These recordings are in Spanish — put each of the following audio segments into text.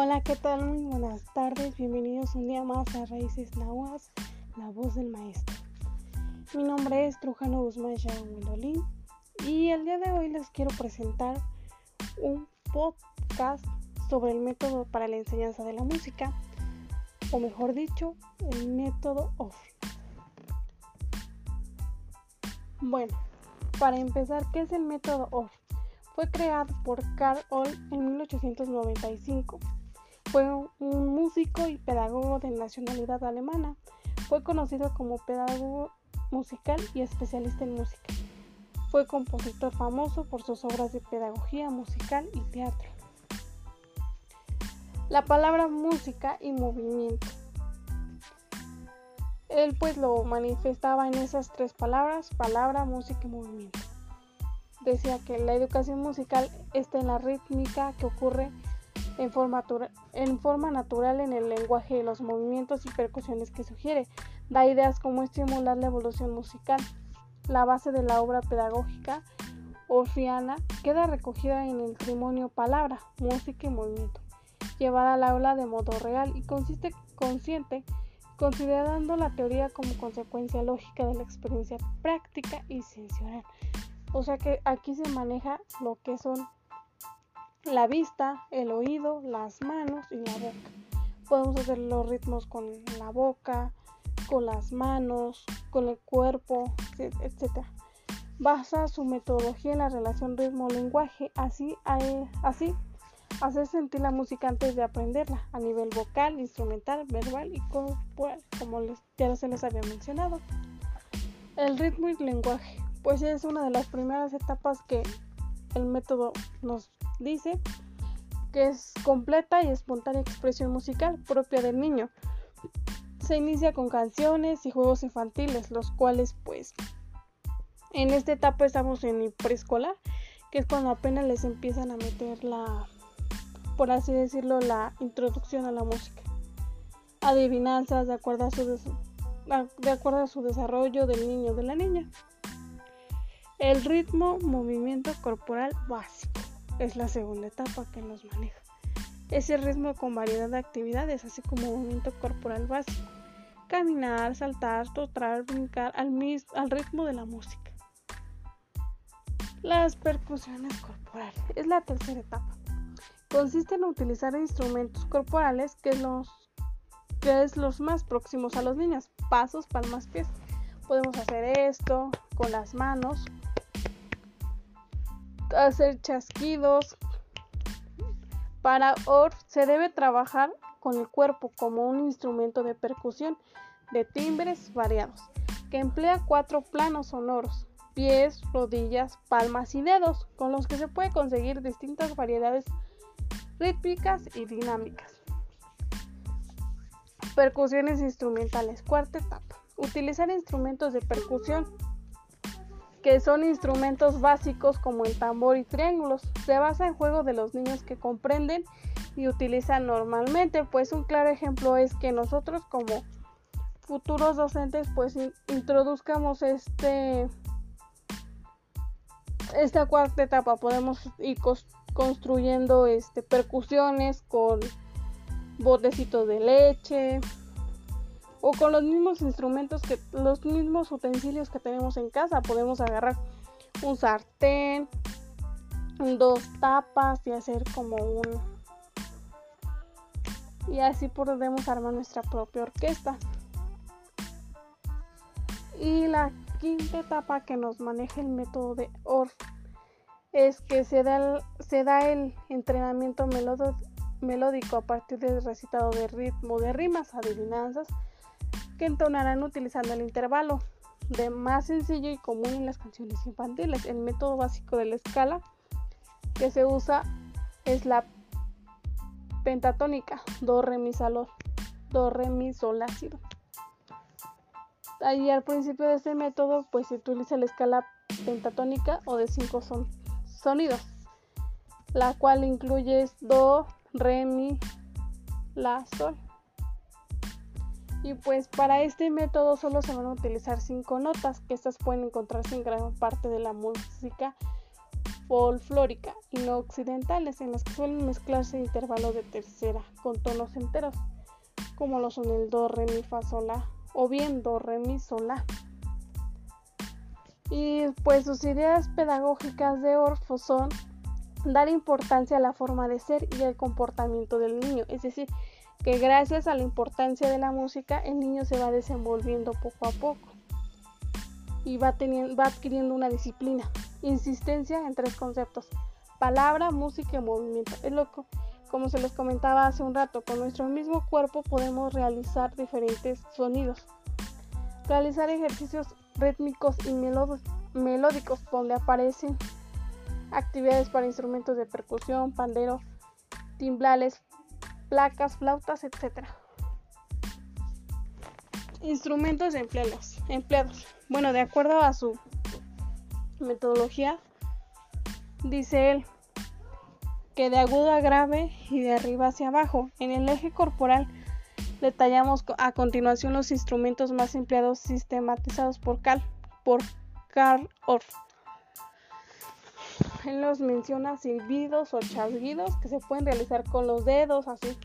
Hola, ¿qué tal? Muy buenas tardes. Bienvenidos un día más a Raíces Nahuas, la voz del maestro. Mi nombre es Trujano Guzmán Shahuelolín y el día de hoy les quiero presentar un podcast sobre el método para la enseñanza de la música, o mejor dicho, el método OFF. Bueno, para empezar, ¿qué es el método OFF? Fue creado por Carl Oll en 1895. Fue un músico y pedagogo de nacionalidad alemana. Fue conocido como pedagogo musical y especialista en música. Fue compositor famoso por sus obras de pedagogía musical y teatro. La palabra música y movimiento. Él pues lo manifestaba en esas tres palabras, palabra, música y movimiento decía que la educación musical está en la rítmica que ocurre forma, en forma natural en el lenguaje, los movimientos y percusiones que sugiere. Da ideas como estimular la evolución musical. La base de la obra pedagógica orfiana queda recogida en el trimonio palabra, música y movimiento, llevada al aula de modo real y consiste consciente, considerando la teoría como consecuencia lógica de la experiencia práctica y sensorial. O sea que aquí se maneja lo que son la vista, el oído, las manos y la boca. Podemos hacer los ritmos con la boca, con las manos, con el cuerpo, etc. Basa su metodología en la relación ritmo-lenguaje, así, así hacer sentir la música antes de aprenderla, a nivel vocal, instrumental, verbal y corporal, como les, ya se les había mencionado. El ritmo y lenguaje pues es una de las primeras etapas que el método nos dice que es completa y espontánea expresión musical propia del niño. Se inicia con canciones y juegos infantiles, los cuales pues en esta etapa estamos en el preescolar, que es cuando apenas les empiezan a meter la, por así decirlo, la introducción a la música. Adivinanzas de acuerdo a su, de acuerdo a su desarrollo del niño o de la niña. El ritmo movimiento corporal básico es la segunda etapa que nos maneja. Ese ritmo con variedad de actividades, así como movimiento corporal básico. Caminar, saltar, trotar, brincar al, al ritmo de la música. Las percusiones corporales es la tercera etapa. Consiste en utilizar instrumentos corporales que, los, que es los más próximos a los niños. Pasos, palmas, pies. Podemos hacer esto con las manos, hacer chasquidos. Para ORF se debe trabajar con el cuerpo como un instrumento de percusión de timbres variados, que emplea cuatro planos sonoros, pies, rodillas, palmas y dedos, con los que se puede conseguir distintas variedades rítmicas y dinámicas. Percusiones instrumentales, cuarta etapa. Utilizar instrumentos de percusión que son instrumentos básicos como el tambor y triángulos. Se basa en juego de los niños que comprenden y utilizan normalmente. Pues un claro ejemplo es que nosotros como futuros docentes pues introduzcamos este esta cuarta etapa. Podemos ir construyendo este percusiones con botecitos de leche, o con los mismos instrumentos que los mismos utensilios que tenemos en casa podemos agarrar un sartén dos tapas y hacer como un y así podemos armar nuestra propia orquesta. Y la quinta etapa que nos maneja el método de ORF es que se da el, se da el entrenamiento melódico a partir del recitado de ritmo de rimas, adivinanzas, que entonarán utilizando el intervalo de más sencillo y común en las canciones infantiles. El método básico de la escala que se usa es la pentatónica, do, re, mi, sol, do, re, mi, sol, la, si, do. Ahí al principio de este método pues se utiliza la escala pentatónica o de cinco son, sonidos, la cual incluye do, re, mi, la, sol. Y pues para este método solo se van a utilizar cinco notas, que estas pueden encontrarse en gran parte de la música folclórica y no occidentales, en las que suelen mezclarse intervalos de tercera con tonos enteros, como lo son el do, re, mi, fa, sol, la, o bien do, re, mi, sol, la. Y pues sus ideas pedagógicas de Orfo son dar importancia a la forma de ser y al comportamiento del niño, es decir, que gracias a la importancia de la música el niño se va desenvolviendo poco a poco y va, va adquiriendo una disciplina. Insistencia en tres conceptos, palabra, música y movimiento. Es lo como se les comentaba hace un rato, con nuestro mismo cuerpo podemos realizar diferentes sonidos. Realizar ejercicios rítmicos y melódicos donde aparecen actividades para instrumentos de percusión, pandero, timbrales, placas, flautas, etc. Instrumentos empleados. empleados. Bueno, de acuerdo a su metodología, dice él que de agudo a grave y de arriba hacia abajo. En el eje corporal detallamos a continuación los instrumentos más empleados sistematizados por, Cal, por Orff. Él los menciona silbidos o chasguidos que se pueden realizar con los dedos así.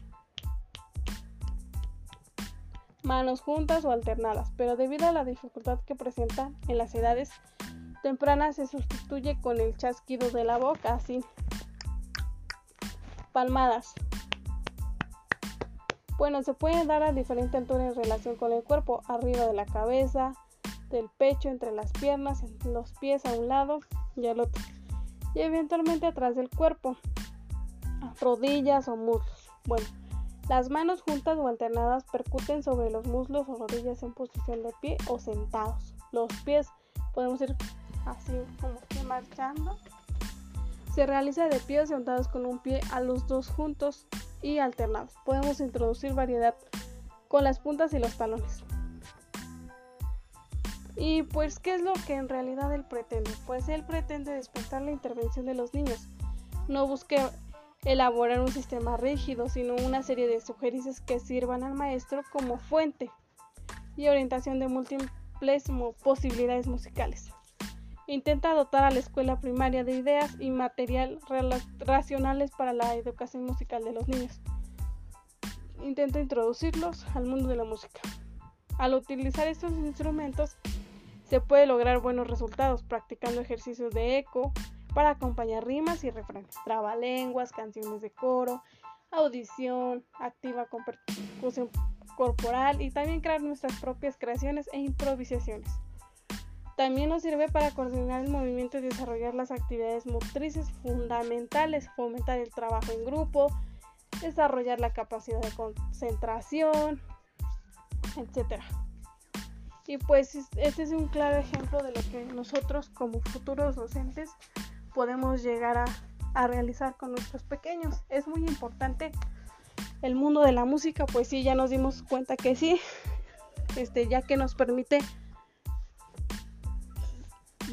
Manos juntas o alternadas, pero debido a la dificultad que presenta en las edades tempranas se sustituye con el chasquido de la boca así. Palmadas. Bueno, se pueden dar a diferente altura en relación con el cuerpo, arriba de la cabeza, del pecho, entre las piernas, los pies a un lado y al otro y eventualmente atrás del cuerpo, rodillas o muslos. Bueno, las manos juntas o alternadas percuten sobre los muslos o rodillas en posición de pie o sentados. Los pies podemos ir así como que marchando. Se realiza de pie o sentados con un pie a los dos juntos y alternados. Podemos introducir variedad con las puntas y los talones. Y pues, ¿qué es lo que en realidad él pretende? Pues él pretende despertar la intervención de los niños. No busque elaborar un sistema rígido, sino una serie de sugerencias que sirvan al maestro como fuente y orientación de múltiples posibilidades musicales. Intenta dotar a la escuela primaria de ideas y material racionales para la educación musical de los niños. Intenta introducirlos al mundo de la música. Al utilizar estos instrumentos, se puede lograr buenos resultados practicando ejercicios de eco para acompañar rimas y refranes, trabalenguas, canciones de coro, audición, activa con percusión corporal y también crear nuestras propias creaciones e improvisaciones. También nos sirve para coordinar el movimiento y desarrollar las actividades motrices fundamentales, fomentar el trabajo en grupo, desarrollar la capacidad de concentración, etc. Y pues este es un claro ejemplo de lo que nosotros como futuros docentes podemos llegar a, realizar con nuestros pequeños. Es muy importante el mundo de la música, pues sí, ya nos dimos cuenta que sí, este, ya que nos permite,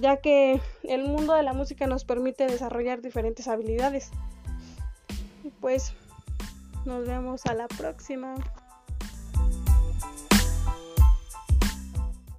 ya que el mundo de la música nos permite desarrollar diferentes habilidades. Y pues nos vemos a la próxima.